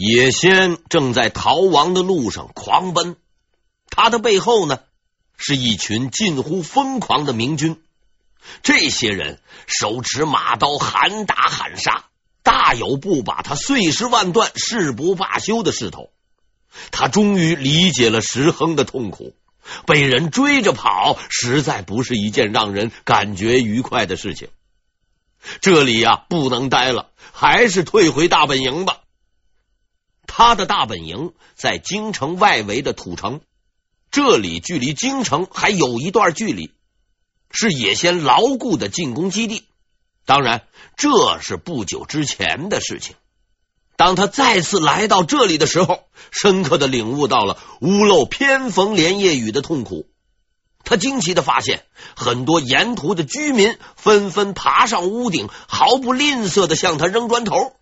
野仙正在逃亡的路上狂奔，他的背后呢是一群近乎疯狂的明军。这些人手持马刀，喊打喊杀，大有不把他碎尸万段、誓不罢休的势头。他终于理解了石亨的痛苦，被人追着跑，实在不是一件让人感觉愉快的事情。这里呀，不能待了，还是退回大本营吧。他的大本营在京城外围的土城，这里距离京城还有一段距离，是野仙牢固的进攻基地。当然，这是不久之前的事情。当他再次来到这里的时候，深刻的领悟到了屋漏偏逢连夜雨的痛苦。他惊奇的发现，很多沿途的居民纷纷爬上屋顶，毫不吝啬的向他扔砖头。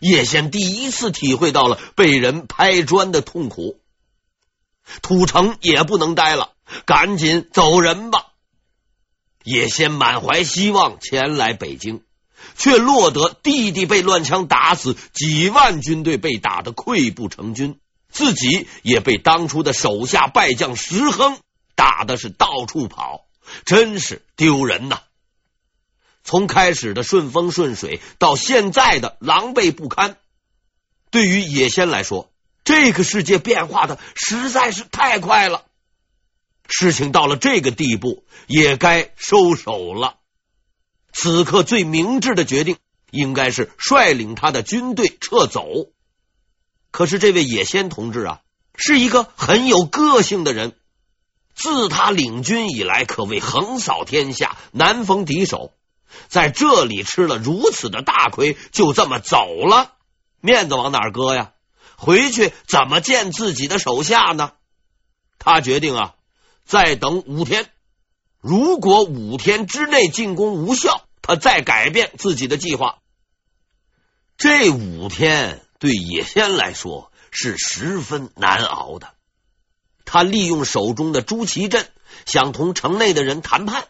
叶先第一次体会到了被人拍砖的痛苦，土城也不能待了，赶紧走人吧。叶先满怀希望前来北京，却落得弟弟被乱枪打死，几万军队被打得溃不成军，自己也被当初的手下败将石亨打的是到处跑，真是丢人呐！从开始的顺风顺水，到现在的狼狈不堪，对于野仙来说，这个世界变化的实在是太快了。事情到了这个地步，也该收手了。此刻最明智的决定，应该是率领他的军队撤走。可是这位野仙同志啊，是一个很有个性的人，自他领军以来，可谓横扫天下，难逢敌手。在这里吃了如此的大亏，就这么走了，面子往哪儿搁呀？回去怎么见自己的手下呢？他决定啊，再等五天。如果五天之内进攻无效，他再改变自己的计划。这五天对野仙来说是十分难熬的。他利用手中的朱祁镇，想同城内的人谈判。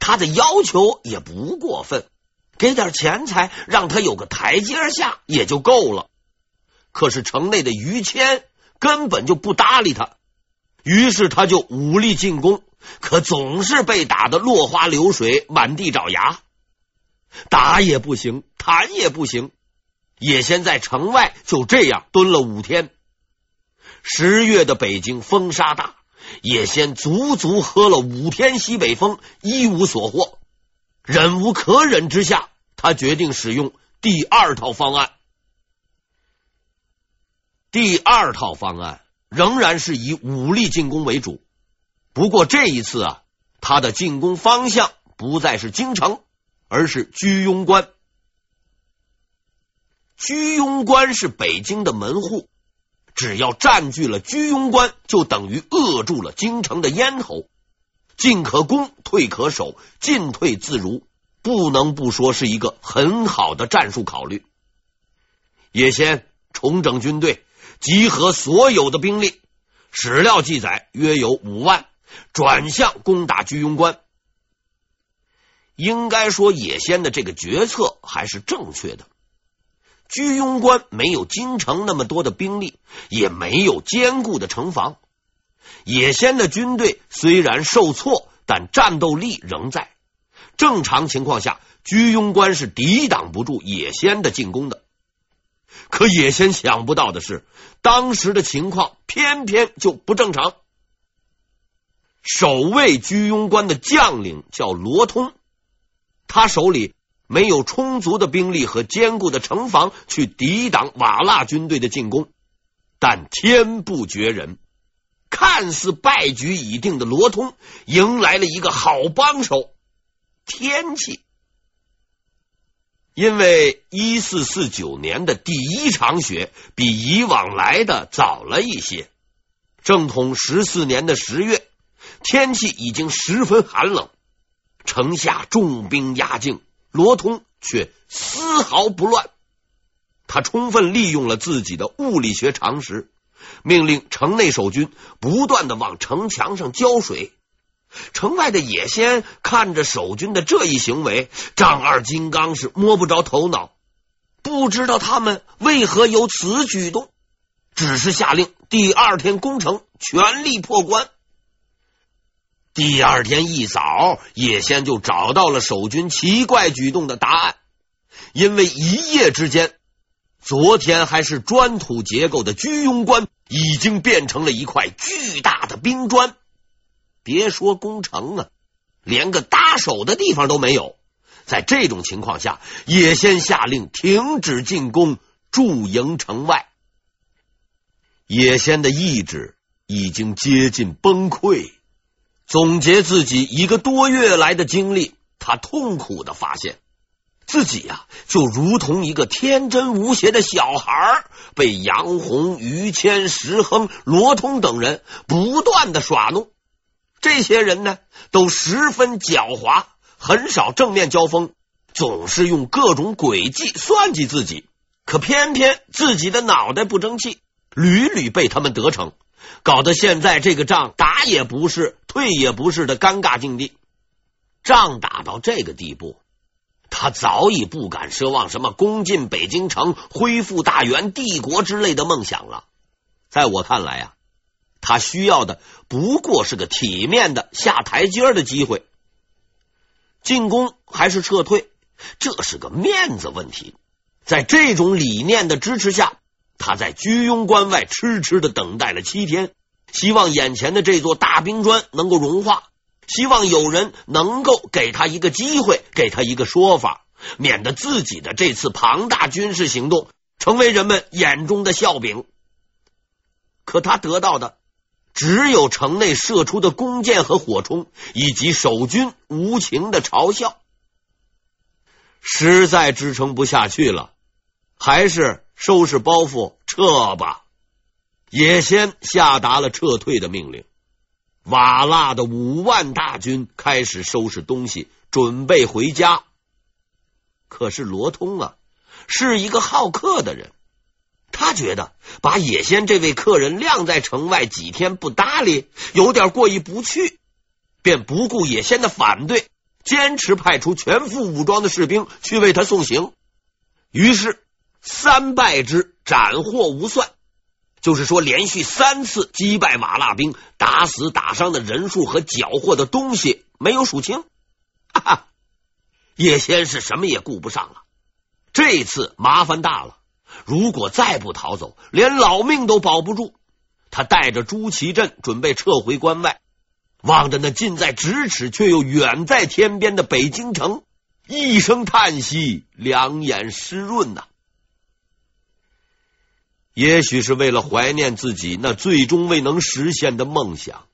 他的要求也不过分，给点钱财，让他有个台阶下也就够了。可是城内的于谦根本就不搭理他，于是他就武力进攻，可总是被打得落花流水，满地找牙，打也不行，谈也不行。野先在城外就这样蹲了五天。十月的北京风沙大。野仙足足喝了五天西北风，一无所获。忍无可忍之下，他决定使用第二套方案。第二套方案仍然是以武力进攻为主，不过这一次啊，他的进攻方向不再是京城，而是居庸关。居庸关是北京的门户。只要占据了居庸关，就等于扼住了京城的咽喉。进可攻，退可守，进退自如，不能不说是一个很好的战术考虑。野仙重整军队，集合所有的兵力，史料记载约有五万，转向攻打居庸关。应该说，野仙的这个决策还是正确的。居庸关没有京城那么多的兵力，也没有坚固的城防。野仙的军队虽然受挫，但战斗力仍在。正常情况下，居庸关是抵挡不住野仙的进攻的。可野仙想不到的是，当时的情况偏偏就不正常。守卫居庸关的将领叫罗通，他手里。没有充足的兵力和坚固的城防去抵挡瓦剌军队的进攻，但天不绝人，看似败局已定的罗通迎来了一个好帮手——天气。因为一四四九年的第一场雪比以往来的早了一些，正统十四年的十月，天气已经十分寒冷，城下重兵压境。罗通却丝毫不乱，他充分利用了自己的物理学常识，命令城内守军不断的往城墙上浇水。城外的野仙看着守军的这一行为，丈二金刚是摸不着头脑。不知道他们为何有此举动，只是下令第二天攻城，全力破关。第二天一早，叶先就找到了守军奇怪举动的答案，因为一夜之间，昨天还是砖土结构的居庸关已经变成了一块巨大的冰砖。别说攻城啊，连个搭手的地方都没有。在这种情况下，叶先下令停止进攻，驻营城外。叶先的意志已经接近崩溃。总结自己一个多月来的经历，他痛苦的发现，自己呀、啊，就如同一个天真无邪的小孩，被杨红、于谦、石亨、罗通等人不断的耍弄。这些人呢，都十分狡猾。很少正面交锋，总是用各种诡计算计自己，可偏偏自己的脑袋不争气，屡屡被他们得逞，搞得现在这个仗打也不是，退也不是的尴尬境地。仗打到这个地步，他早已不敢奢望什么攻进北京城、恢复大元帝国之类的梦想了。在我看来啊，他需要的不过是个体面的下台阶的机会。进攻还是撤退，这是个面子问题。在这种理念的支持下，他在居庸关外痴痴的等待了七天，希望眼前的这座大冰砖能够融化，希望有人能够给他一个机会，给他一个说法，免得自己的这次庞大军事行动成为人们眼中的笑柄。可他得到的。只有城内射出的弓箭和火冲，以及守军无情的嘲笑，实在支撑不下去了，还是收拾包袱撤吧。叶先下达了撤退的命令，瓦剌的五万大军开始收拾东西，准备回家。可是罗通啊，是一个好客的人。他觉得把叶先这位客人晾在城外几天不搭理，有点过意不去，便不顾叶先的反对，坚持派出全副武装的士兵去为他送行。于是三败之，斩获无算，就是说连续三次击败瓦剌兵，打死打伤的人数和缴获的东西没有数清。哈哈，叶先是什么也顾不上了，这次麻烦大了。如果再不逃走，连老命都保不住。他带着朱祁镇准备撤回关外，望着那近在咫尺却又远在天边的北京城，一声叹息，两眼湿润呐。也许是为了怀念自己那最终未能实现的梦想，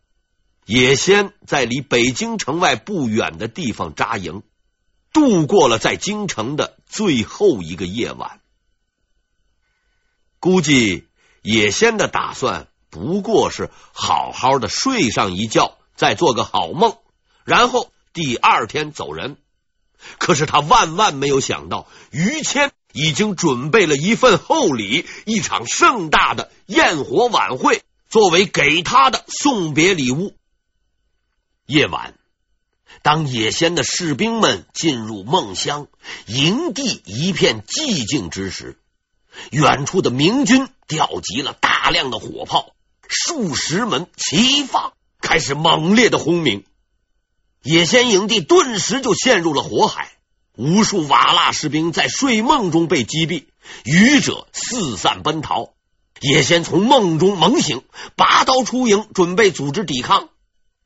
也先在离北京城外不远的地方扎营，度过了在京城的最后一个夜晚。估计叶先的打算不过是好好的睡上一觉，再做个好梦，然后第二天走人。可是他万万没有想到，于谦已经准备了一份厚礼，一场盛大的焰火晚会，作为给他的送别礼物。夜晚，当野仙的士兵们进入梦乡，营地一片寂静之时。远处的明军调集了大量的火炮，数十门齐放，开始猛烈的轰鸣。野仙营地顿时就陷入了火海，无数瓦剌士兵在睡梦中被击毙，余者四散奔逃。叶先从梦中猛醒，拔刀出营，准备组织抵抗，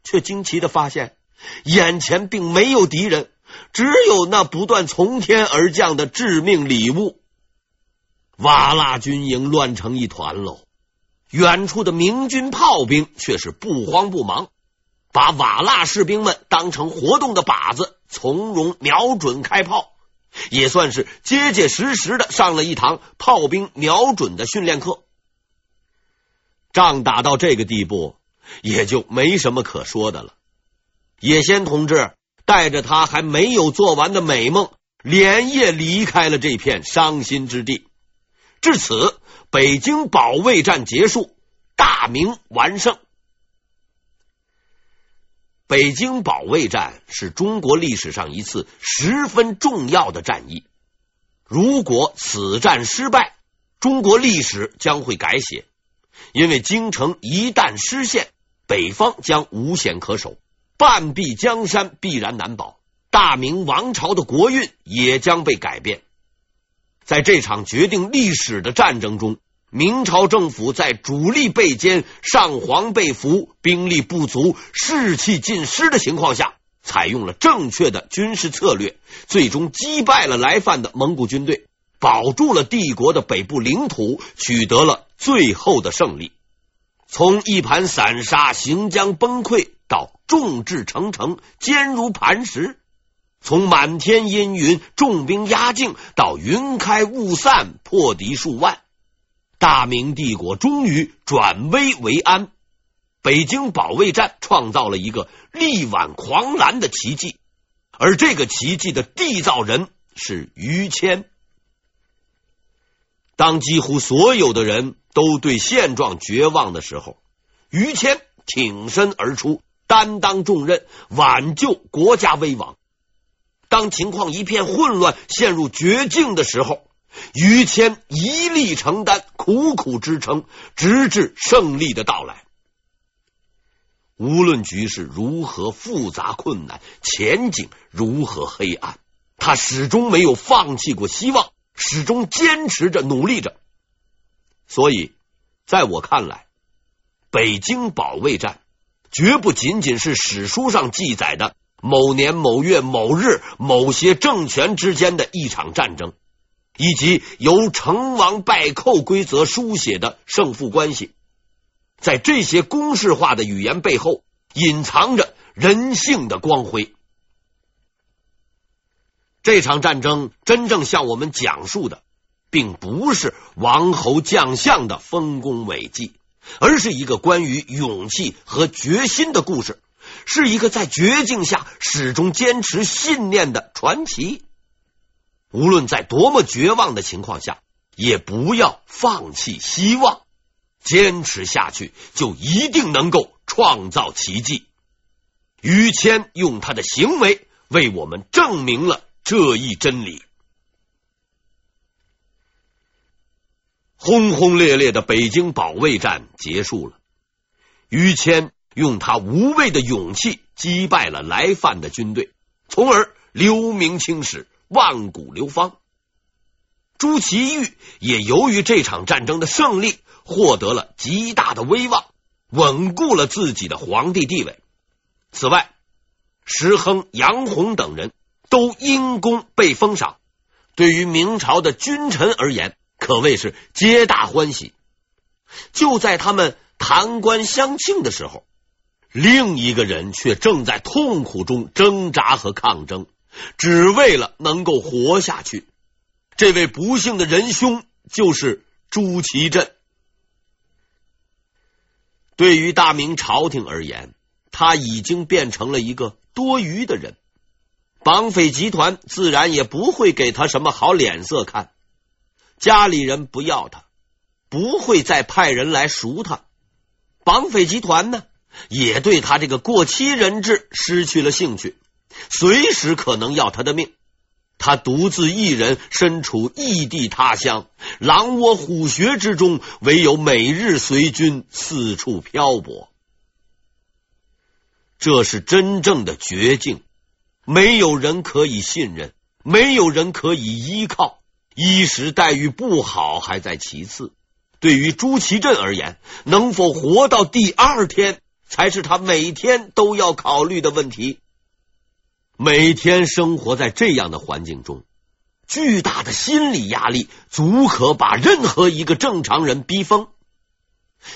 却惊奇的发现，眼前并没有敌人，只有那不断从天而降的致命礼物。瓦剌军营乱成一团喽，远处的明军炮兵却是不慌不忙，把瓦剌士兵们当成活动的靶子，从容瞄准开炮，也算是结结实实的上了一堂炮兵瞄准的训练课。仗打到这个地步，也就没什么可说的了。野先同志带着他还没有做完的美梦，连夜离开了这片伤心之地。至此，北京保卫战结束，大明完胜。北京保卫战是中国历史上一次十分重要的战役。如果此战失败，中国历史将会改写，因为京城一旦失陷，北方将无险可守，半壁江山必然难保，大明王朝的国运也将被改变。在这场决定历史的战争中，明朝政府在主力被歼、上皇被俘、兵力不足、士气尽失的情况下，采用了正确的军事策略，最终击败了来犯的蒙古军队。保住了帝国的北部领土，取得了最后的胜利。从一盘散沙、行将崩溃到众志成城、坚如磐石；从满天阴云、重兵压境到云开雾散、破敌数万，大明帝国终于转危为安。北京保卫战创造了一个力挽狂澜的奇迹，而这个奇迹的缔造人是于谦。当几乎所有的人都对现状绝望的时候，于谦挺身而出，担当重任，挽救国家危亡。当情况一片混乱，陷入绝境的时候，于谦一力承担，苦苦支撑，直至胜利的到来。无论局势如何复杂困难，前景如何黑暗，他始终没有放弃过希望。始终坚持着，努力着。所以，在我看来，北京保卫战绝不仅仅是史书上记载的某年某月某日某些政权之间的一场战争，以及由成王败寇规则书写的胜负关系。在这些公式化的语言背后，隐藏着人性的光辉。这场战争真正向我们讲述的，并不是王侯将相的丰功伟绩，而是一个关于勇气和决心的故事，是一个在绝境下始终坚持信念的传奇。无论在多么绝望的情况下，也不要放弃希望，坚持下去，就一定能够创造奇迹。于谦用他的行为为我们证明了。这一真理，轰轰烈烈的北京保卫战结束了。于谦用他无畏的勇气击败了来犯的军队，从而留名青史，万古流芳。朱祁钰也由于这场战争的胜利，获得了极大的威望，稳固了自己的皇帝地位。此外，石亨、杨洪等人。都因功被封赏，对于明朝的君臣而言，可谓是皆大欢喜。就在他们弹冠相庆的时候，另一个人却正在痛苦中挣扎和抗争，只为了能够活下去。这位不幸的仁兄就是朱祁镇。对于大明朝廷而言，他已经变成了一个多余的人。绑匪集团自然也不会给他什么好脸色看，家里人不要他，不会再派人来赎他。绑匪集团呢，也对他这个过期人质失去了兴趣，随时可能要他的命。他独自一人身处异地他乡，狼窝虎穴之中，唯有每日随军四处漂泊。这是真正的绝境。没有人可以信任，没有人可以依靠，衣食待遇不好还在其次。对于朱祁镇而言，能否活到第二天，才是他每天都要考虑的问题。每天生活在这样的环境中，巨大的心理压力足可把任何一个正常人逼疯。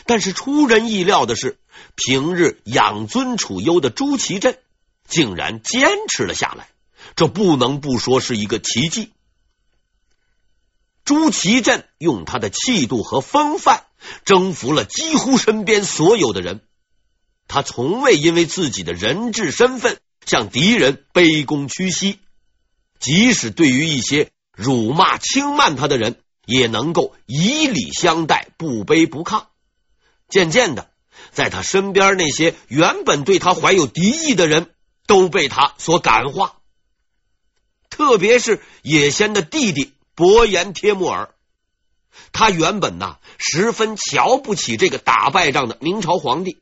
但是出人意料的是，平日养尊处优的朱祁镇。竟然坚持了下来，这不能不说是一个奇迹。朱祁镇用他的气度和风范征服了几乎身边所有的人，他从未因为自己的人质身份向敌人卑躬屈膝，即使对于一些辱骂轻慢他的人，也能够以礼相待，不卑不亢。渐渐的，在他身边那些原本对他怀有敌意的人。都被他所感化，特别是野仙的弟弟伯颜帖木儿。他原本呐十分瞧不起这个打败仗的明朝皇帝，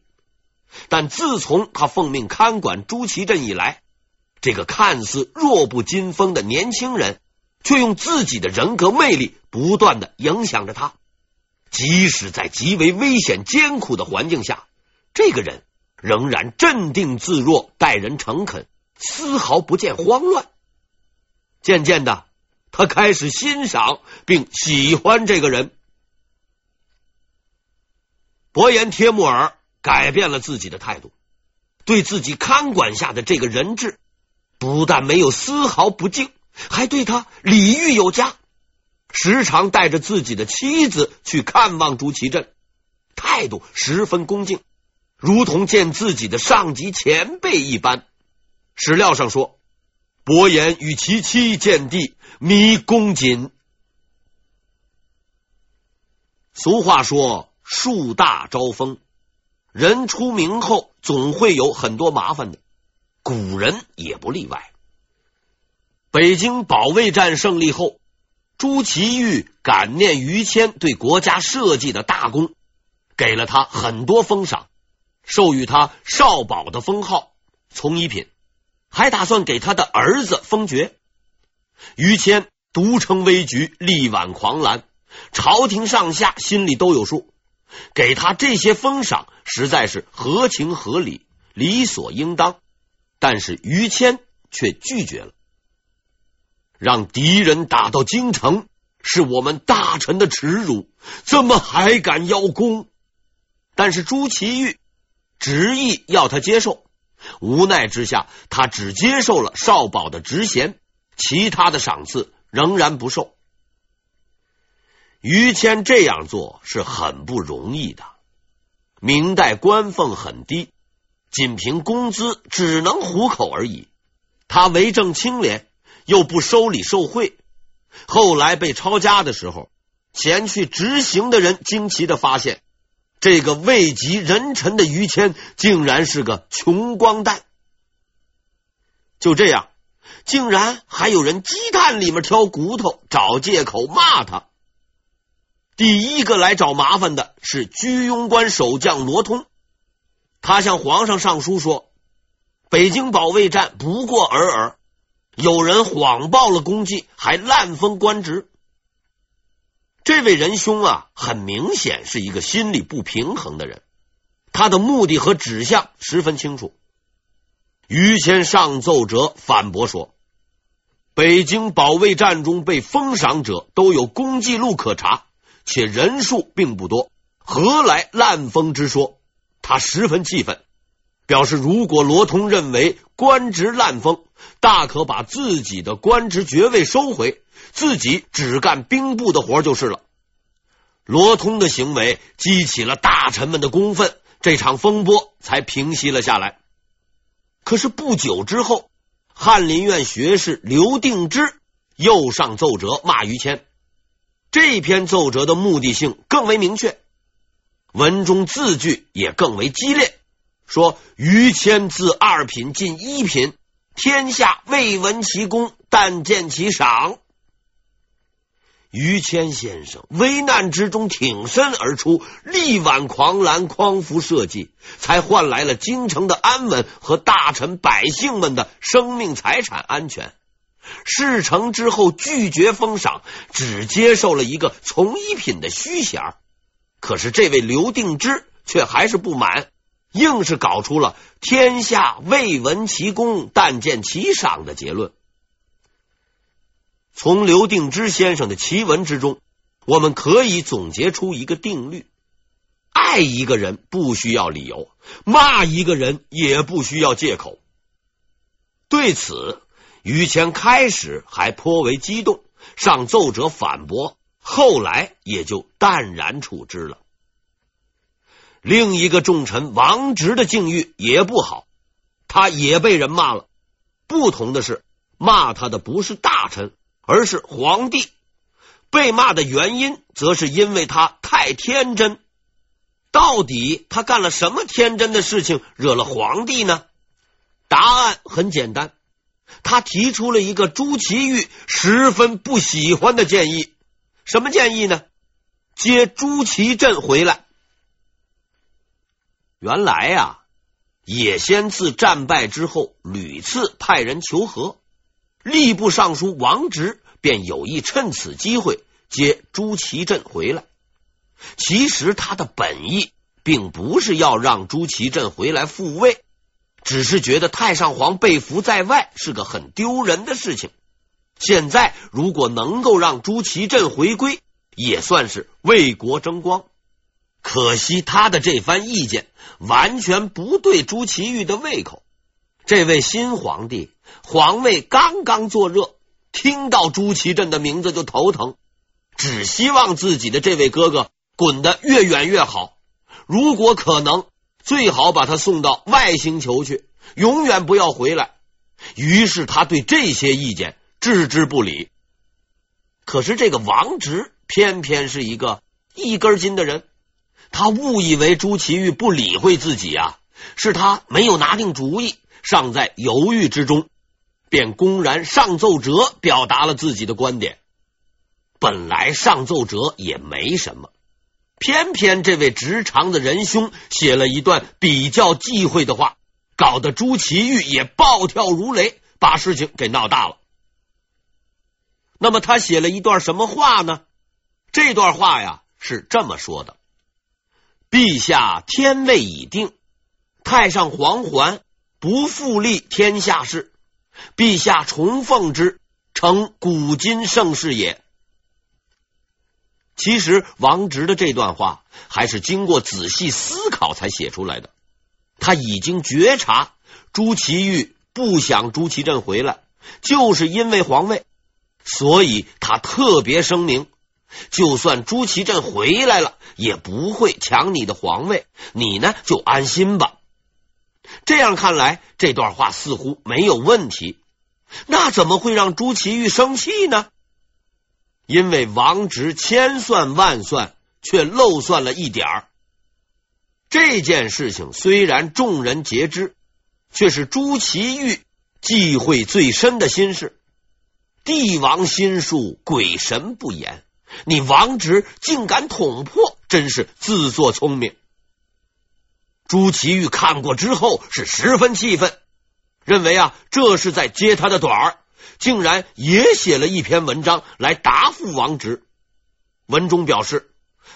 但自从他奉命看管朱祁镇以来，这个看似弱不禁风的年轻人，却用自己的人格魅力不断的影响着他。即使在极为危险艰苦的环境下，这个人仍然镇定自若，待人诚恳，丝毫不见慌乱。渐渐的，他开始欣赏并喜欢这个人。伯颜帖木儿改变了自己的态度，对自己看管下的这个人质，不但没有丝毫不敬，还对他礼遇有加。时常带着自己的妻子去看望朱祁镇，态度十分恭敬，如同见自己的上级前辈一般。史料上说，伯颜与其妻见第，弥恭谨。俗话说：“树大招风，人出名后总会有很多麻烦的，古人也不例外。”北京保卫战胜利后。朱祁钰感念于谦对国家社稷的大功，给了他很多封赏，授予他少保的封号、从一品，还打算给他的儿子封爵。于谦独撑危局，力挽狂澜，朝廷上下心里都有数，给他这些封赏实在是合情合理、理所应当。但是于谦却拒绝了。让敌人打到京城，是我们大臣的耻辱，怎么还敢邀功？但是朱祁钰执意要他接受，无奈之下，他只接受了少保的职衔，其他的赏赐仍然不受。于谦这样做是很不容易的。明代官俸很低，仅凭工资只能糊口而已。他为政清廉。又不收礼受贿，后来被抄家的时候，前去执行的人惊奇的发现，这个位极人臣的于谦竟然是个穷光蛋。就这样，竟然还有人鸡蛋里面挑骨头，找借口骂他。第一个来找麻烦的是居庸关守将罗通，他向皇上上书说：“北京保卫战不过尔尔。”有人谎报了功绩，还滥封官职。这位仁兄啊，很明显是一个心理不平衡的人。他的目的和指向十分清楚。于谦上奏折反驳说：“北京保卫战中被封赏者都有功绩录可查，且人数并不多，何来滥封之说？”他十分气愤。表示，如果罗通认为官职滥封，大可把自己的官职爵位收回，自己只干兵部的活就是了。罗通的行为激起了大臣们的公愤，这场风波才平息了下来。可是不久之后，翰林院学士刘定之又上奏折骂于谦，这篇奏折的目的性更为明确，文中字句也更为激烈。说于谦自二品进一品，天下未闻其功，但见其赏。于谦先生危难之中挺身而出，力挽狂澜，匡扶社稷，才换来了京城的安稳和大臣百姓们的生命财产安全。事成之后拒绝封赏，只接受了一个从一品的虚衔。可是这位刘定之却还是不满。硬是搞出了“天下未闻其功，但见其赏”的结论。从刘定之先生的奇闻之中，我们可以总结出一个定律：爱一个人不需要理由，骂一个人也不需要借口。对此，于谦开始还颇为激动，上奏折反驳，后来也就淡然处之了。另一个重臣王直的境遇也不好，他也被人骂了。不同的是，骂他的不是大臣，而是皇帝。被骂的原因，则是因为他太天真。到底他干了什么天真的事情，惹了皇帝呢？答案很简单，他提出了一个朱祁钰十分不喜欢的建议。什么建议呢？接朱祁镇回来。原来呀，野先自战败之后，屡次派人求和，吏部尚书王直便有意趁此机会接朱祁镇回来。其实他的本意并不是要让朱祁镇回来复位。只是觉得太上皇被俘在外是个很丢人的事情，现在如果能够让朱祁镇回归，也算是为国争光。可惜他的这番意见完全不对朱祁钰的胃口。这位新皇帝皇位刚刚坐热，听到朱祁镇的名字就头疼，只希望自己的这位哥哥滚得越远越好。如果可能。最好把他送到外星球去，永远不要回来。于是他对这些意见置之不理。可是这个王直偏偏是一个一根筋的人，他误以为朱祁钰不理会自己啊，是他没有拿定主意，尚在犹豫之中，便公然上奏折，表达了自己的观点。本来上奏折也没什么。偏偏这位直肠的仁兄写了一段比较忌讳的话，搞得朱祁钰也暴跳如雷，把事情给闹大了。那么他写了一段什么话呢？这段话呀是这么说的：“陛下天位已定，太上皇还不复立天下事，陛下重奉之，成古今盛世也。”其实王直的这段话还是经过仔细思考才写出来的。他已经觉察朱祁钰不想朱祁镇回来，就是因为皇位，所以他特别声明，就算朱祁镇回来了，也不会抢你的皇位，你呢就安心吧。这样看来，这段话似乎没有问题。那怎么会让朱祁钰生气呢？因为王直千算万算，却漏算了一点儿。这件事情虽然众人皆知，却是朱祁钰忌讳最深的心事。帝王心术，鬼神不言。你王直竟敢捅破，真是自作聪明。朱祁钰看过之后是十分气愤，认为啊，这是在揭他的短儿。竟然也写了一篇文章来答复王直。文中表示，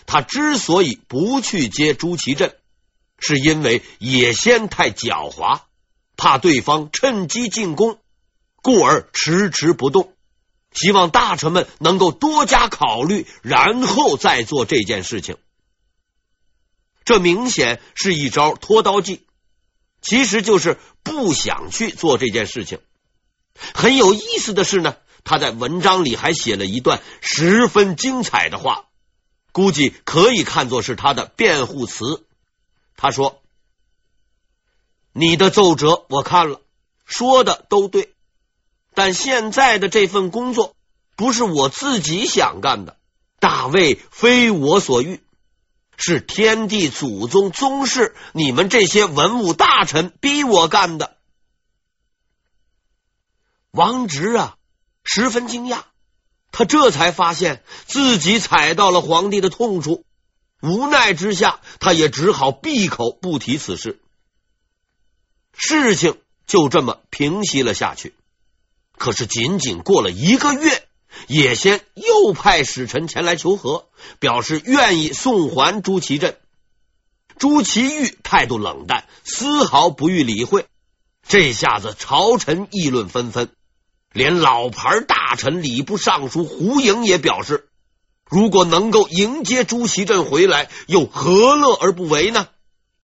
他之所以不去接朱祁镇，是因为野先太狡猾，怕对方趁机进攻，故而迟迟不动。希望大臣们能够多加考虑，然后再做这件事情。这明显是一招拖刀计，其实就是不想去做这件事情。很有意思的是呢，他在文章里还写了一段十分精彩的话，估计可以看作是他的辩护词。他说：“你的奏折我看了，说的都对，但现在的这份工作不是我自己想干的，大卫非我所欲，是天地祖宗宗室，你们这些文武大臣逼我干的。”王直啊，十分惊讶，他这才发现自己踩到了皇帝的痛处，无奈之下，他也只好闭口不提此事。事情就这么平息了下去。可是仅仅过了一个月，野先又派使臣前来求和，表示愿意送还朱祁镇。朱祁钰态度冷淡，丝毫不予理会。这下子朝臣议论纷纷。连老牌大臣礼部尚书胡莹也表示，如果能够迎接朱祁镇回来，又何乐而不为呢？